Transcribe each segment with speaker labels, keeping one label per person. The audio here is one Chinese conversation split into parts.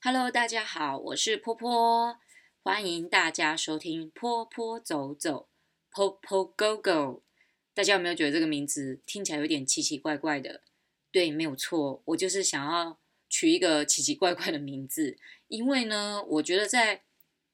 Speaker 1: Hello，大家好，我是波波，欢迎大家收听波波走走，Popo Go Go。大家有没有觉得这个名字听起来有点奇奇怪怪的？对，没有错，我就是想要取一个奇奇怪怪的名字，因为呢，我觉得在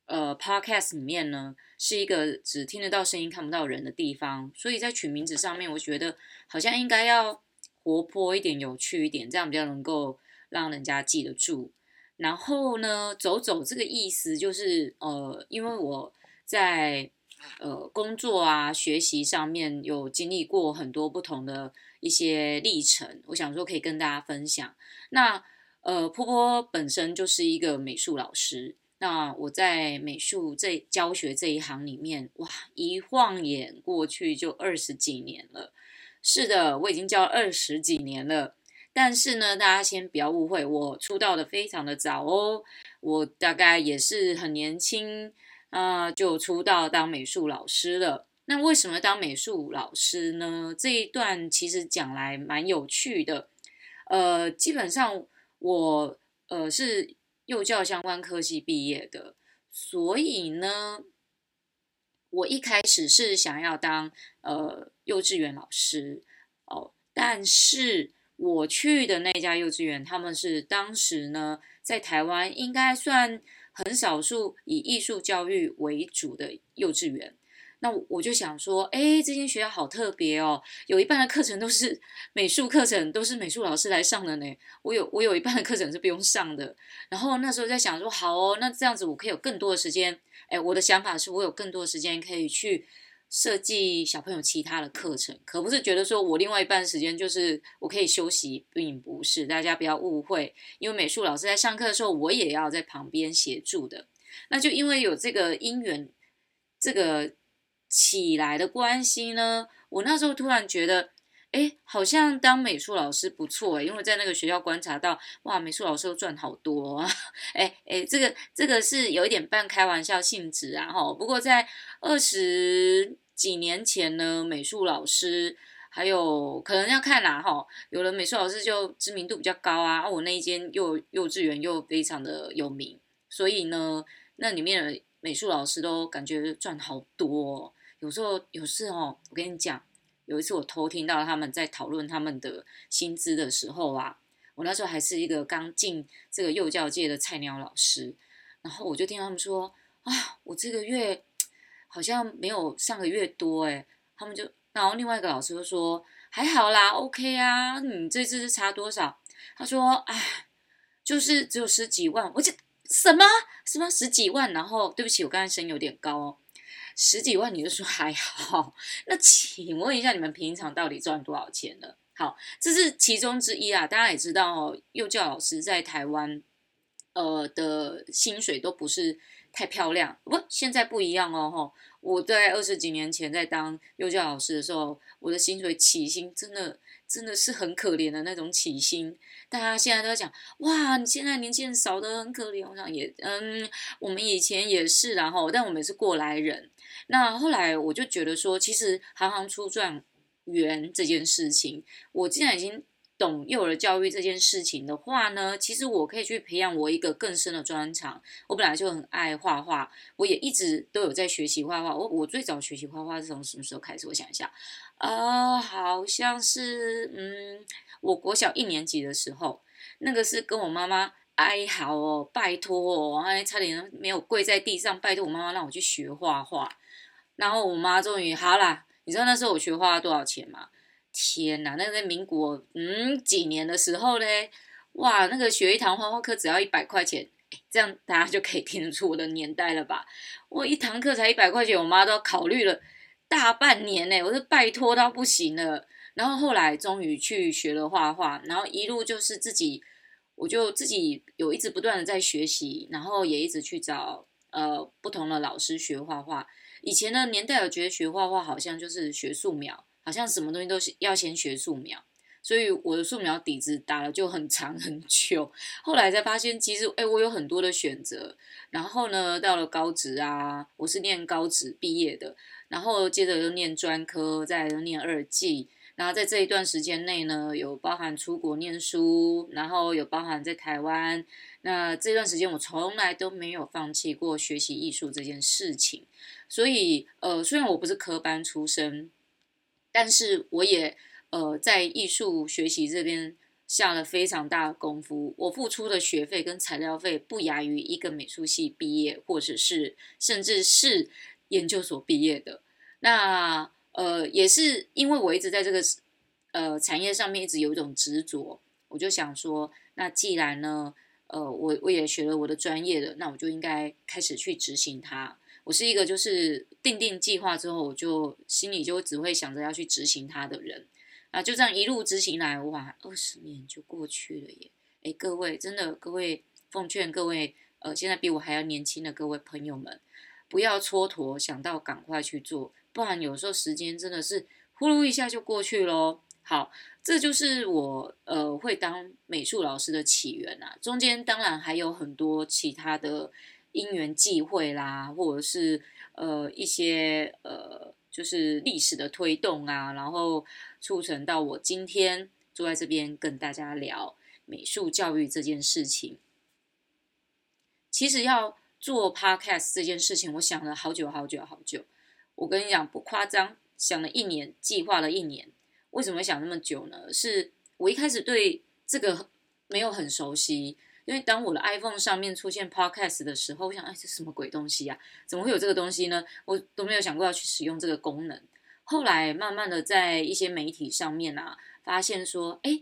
Speaker 1: 呃 Podcast 里面呢，是一个只听得到声音看不到人的地方，所以在取名字上面，我觉得好像应该要活泼一点、有趣一点，这样比较能够让人家记得住。然后呢，走走这个意思就是，呃，因为我在呃工作啊、学习上面有经历过很多不同的一些历程，我想说可以跟大家分享。那呃，波波本身就是一个美术老师，那我在美术这教学这一行里面，哇，一晃眼过去就二十几年了。是的，我已经教二十几年了。但是呢，大家先不要误会，我出道的非常的早哦，我大概也是很年轻啊、就出道当美术老师了。那为什么当美术老师呢？这一段其实讲来蛮有趣的。呃，基本上我呃是幼教相关科系毕业的，所以呢，我一开始是想要当呃幼稚园老师哦，但是。我去的那家幼稚园，他们是当时呢，在台湾应该算很少数以艺术教育为主的幼稚园。那我就想说，哎，这间学校好特别哦，有一半的课程都是美术课程，都是美术老师来上的呢。我有我有一半的课程是不用上的。然后那时候在想说，好哦，那这样子我可以有更多的时间。哎，我的想法是我有更多的时间可以去。设计小朋友其他的课程，可不是觉得说我另外一半时间就是我可以休息，并不是，大家不要误会。因为美术老师在上课的时候，我也要在旁边协助的。那就因为有这个因缘，这个起来的关系呢，我那时候突然觉得，哎，好像当美术老师不错诶，因为在那个学校观察到，哇，美术老师都赚好多啊，哎哎，这个这个是有一点半开玩笑性质啊，哈。不过在二十。几年前呢，美术老师还有可能要看啦哈，有的美术老师就知名度比较高啊，我那一间幼幼稚园又非常的有名，所以呢，那里面的美术老师都感觉赚好多哦。有时候有时候，我跟你讲，有一次我偷听到他们在讨论他们的薪资的时候啊，我那时候还是一个刚进这个幼教界的菜鸟老师，然后我就听他们说啊，我这个月。好像没有上个月多诶，他们就，然后另外一个老师就说还好啦，OK 啊，你这次是差多少？他说，哎，就是只有十几万，我就什么什么十几万，然后对不起，我刚才声有点高哦，十几万你就说还好，那请问一下你们平常到底赚多少钱呢？好，这是其中之一啊，大家也知道哦，幼教老师在台湾，呃的薪水都不是。太漂亮，不，现在不一样哦，吼！我在二十几年前在当幼教老师的时候，我的薪水起薪真的真的是很可怜的那种起薪。大家现在都在讲，哇，你现在年轻人少得很可怜。我想也，嗯，我们以前也是，然后，但我们是过来人。那后来我就觉得说，其实行行出状元这件事情，我既然已经。懂幼儿教育这件事情的话呢，其实我可以去培养我一个更深的专长。我本来就很爱画画，我也一直都有在学习画画。我我最早学习画画是从什么时候开始？我想一下，呃，好像是嗯，我国小一年级的时候，那个是跟我妈妈哀嚎哦，拜托哦，哎，差点没有跪在地上拜托我妈妈让我去学画画。然后我妈终于好啦，你知道那时候我学画多少钱吗？天呐，那在民国嗯几年的时候嘞，哇，那个学一堂画画课只要一百块钱，这样大家就可以听得出我的年代了吧？我一堂课才一百块钱，我妈都考虑了大半年呢，我是拜托到不行了。然后后来终于去学了画画，然后一路就是自己，我就自己有一直不断的在学习，然后也一直去找呃不同的老师学画画。以前的年代，我觉得学画画好像就是学素描。好像什么东西都是要先学素描，所以我的素描底子打了就很长很久。后来才发现，其实哎，我有很多的选择。然后呢，到了高职啊，我是念高职毕业的，然后接着又念专科，再来又念二技，然后在这一段时间内呢，有包含出国念书，然后有包含在台湾。那这段时间我从来都没有放弃过学习艺术这件事情。所以，呃，虽然我不是科班出身，但是我也呃在艺术学习这边下了非常大的功夫。我付出的学费跟材料费不亚于一个美术系毕业，或者是甚至是研究所毕业的。那呃，也是因为我一直在这个呃产业上面一直有一种执着，我就想说，那既然呢，呃，我我也学了我的专业的，那我就应该开始去执行它。我是一个就是定定计划之后，我就心里就只会想着要去执行它的人啊，就这样一路执行来，哇，二十年就过去了耶！哎，各位真的，各位奉劝各位呃，现在比我还要年轻的各位朋友们，不要蹉跎，想到赶快去做。不然有时候时间真的是呼噜一下就过去喽。好，这就是我呃会当美术老师的起源啊。中间当然还有很多其他的因缘际会啦，或者是呃一些呃就是历史的推动啊，然后促成到我今天坐在这边跟大家聊美术教育这件事情。其实要做 podcast 这件事情，我想了好久好久好久。我跟你讲不夸张，想了一年，计划了一年。为什么想那么久呢？是我一开始对这个没有很熟悉，因为当我的 iPhone 上面出现 Podcast 的时候，我想，哎，这什么鬼东西啊？怎么会有这个东西呢？我都没有想过要去使用这个功能。后来慢慢的在一些媒体上面啊，发现说，哎，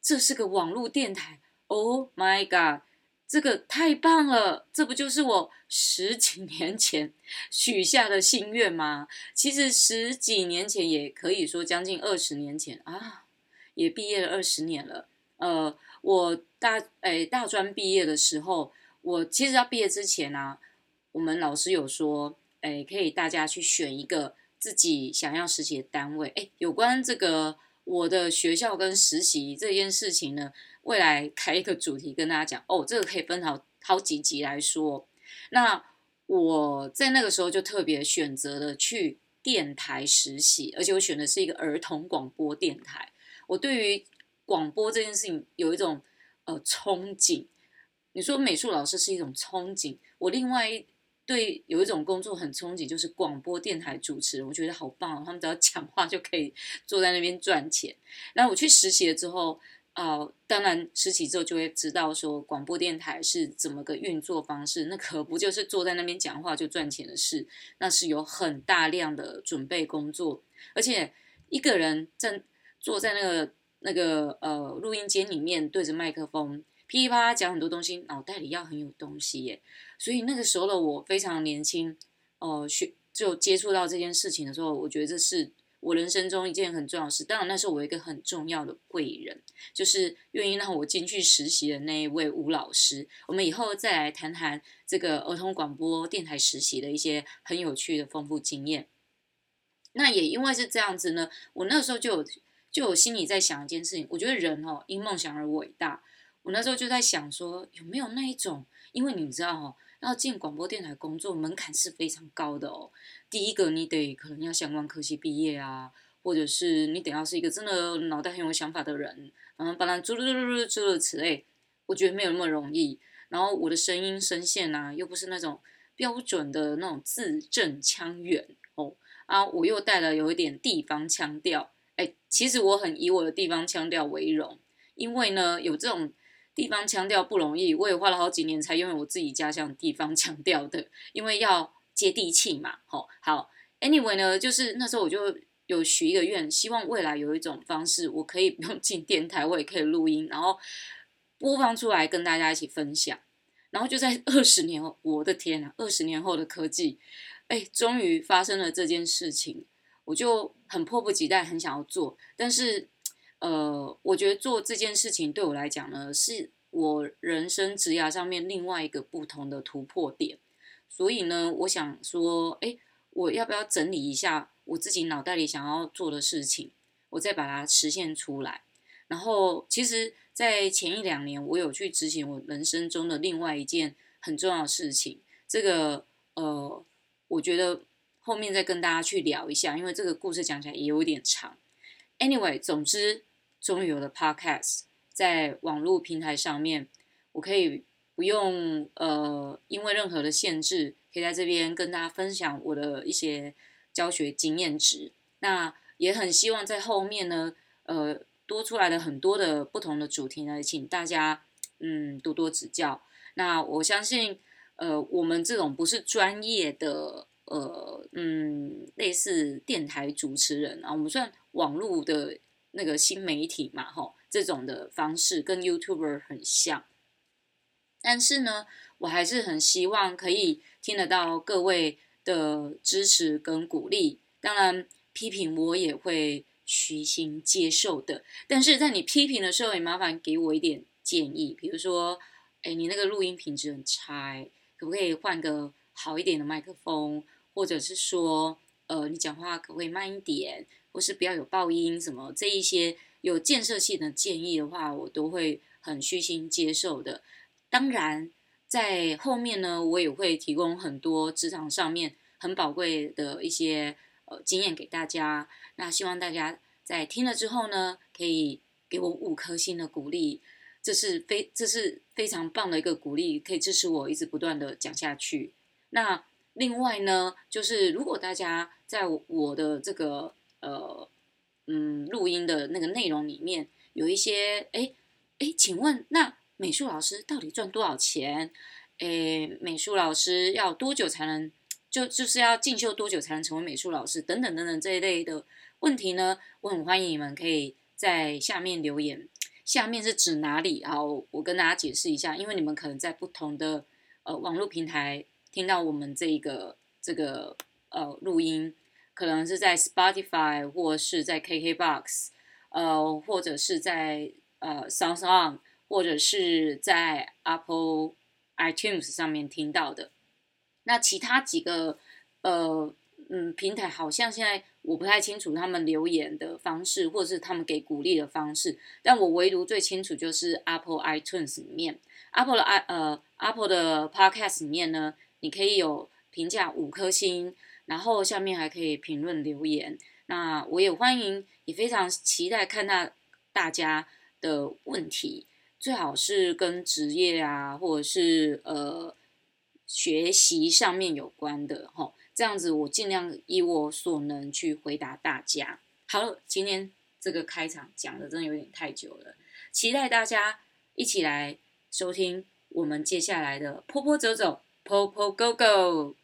Speaker 1: 这是个网络电台。Oh my God！这个太棒了，这不就是我十几年前 许下的心愿吗？其实十几年前也可以说将近二十年前啊，也毕业了二十年了。呃，我大诶大专毕业的时候，我其实要毕业之前啊，我们老师有说，诶可以大家去选一个自己想要实习的单位。诶有关这个我的学校跟实习这件事情呢，未来 开一个主题跟大家讲哦，这个可以分好好几集来说。那我在那个时候就特别选择了去电台实习，而且我选的是一个儿童广播电台。我对于广播这件事情有一种呃憧憬。你说美术老师是一种憧憬，我另外一对有一种工作很憧憬，就是广播电台主持人，我觉得好棒，他们只要讲话就可以坐在那边赚钱。那我去实习了之后。哦，当然，实习之后就会知道说广播电台是怎么个运作方式。那可不就是坐在那边讲话就赚钱的事？那是有很大量的准备工作，而且一个人站坐在那个那个呃录音间里面，对着麦克风噼里啪啦讲很多东西，脑袋里要很有东西耶。所以那个时候的我非常年轻，哦、呃，学就接触到这件事情的时候，我觉得这是。我人生中一件很重要的事，当然那时候我一个很重要的贵人，就是愿意让我进去实习的那一位吴老师。我们以后再来谈谈这个儿童广播电台实习的一些很有趣的丰富经验。那也因为是这样子呢，我那时候就有就我心里在想一件事情，我觉得人哦因梦想而伟大。我那时候就在想说，有没有那一种，因为你知道哦。要进广播电台工作，门槛是非常高的哦。第一个，你得可能要相关科系毕业啊，或者是你得要是一个真的脑袋很有想法的人，然后把它诸如诸此类。我觉得没有那么容易。然后我的声音声线啊，又不是那种标准的那种字正腔圆哦啊，我又带了有一点地方腔调。哎，其实我很以我的地方腔调为荣，因为呢，有这种。地方腔调不容易，我也花了好几年才拥有我自己家乡地方腔调的，因为要接地气嘛。吼，好，anyway 呢，就是那时候我就有许一个愿，希望未来有一种方式，我可以不用进电台，我也可以录音，然后播放出来跟大家一起分享。然后就在二十年后，我的天啊，二十年后的科技，哎，终于发生了这件事情，我就很迫不及待，很想要做，但是。呃，我觉得做这件事情对我来讲呢，是我人生职涯上面另外一个不同的突破点。所以呢，我想说，哎，我要不要整理一下我自己脑袋里想要做的事情，我再把它实现出来。然后，其实，在前一两年，我有去执行我人生中的另外一件很重要的事情。这个，呃，我觉得后面再跟大家去聊一下，因为这个故事讲起来也有点长。Anyway，总之，终于有了 Podcast，在网络平台上面，我可以不用呃，因为任何的限制，可以在这边跟大家分享我的一些教学经验值。那也很希望在后面呢，呃，多出来的很多的不同的主题呢，请大家嗯多多指教。那我相信，呃，我们这种不是专业的。呃，嗯，类似电台主持人啊，我们算网络的那个新媒体嘛，吼，这种的方式跟 YouTuber 很像。但是呢，我还是很希望可以听得到各位的支持跟鼓励。当然，批评我也会虚心接受的。但是在你批评的时候，也麻烦给我一点建议，比如说，哎，你那个录音品质很差，可不可以换个好一点的麦克风？或者是说，呃，你讲话可不可以慢一点，或是不要有爆音什么，这一些有建设性的建议的话，我都会很虚心接受的。当然，在后面呢，我也会提供很多职场上面很宝贵的一些呃经验给大家。那希望大家在听了之后呢，可以给我五颗星的鼓励，这是非这是非常棒的一个鼓励，可以支持我一直不断的讲下去。那。另外呢，就是如果大家在我的这个呃嗯录音的那个内容里面有一些哎哎，请问那美术老师到底赚多少钱？哎，美术老师要多久才能就就是要进修多久才能成为美术老师？等等等等这一类的问题呢，我很欢迎你们可以在下面留言。下面是指哪里？好，我跟大家解释一下，因为你们可能在不同的呃网络平台。听到我们这一个这个呃录音，可能是在 Spotify 或是在 KKBox，呃，或者是在呃 SoundOn，或者是在 Apple iTunes 上面听到的。那其他几个呃嗯平台，好像现在我不太清楚他们留言的方式，或者是他们给鼓励的方式。但我唯独最清楚就是 Apple iTunes 里面，Apple 的 i 呃 Apple 的 Podcast 里面呢。你可以有评价五颗星，然后下面还可以评论留言。那我也欢迎，也非常期待看到大家的问题，最好是跟职业啊，或者是呃学习上面有关的齁。这样子我尽量以我所能去回答大家。好了，今天这个开场讲的真的有点太久了，期待大家一起来收听我们接下来的坡坡走走。Popogogo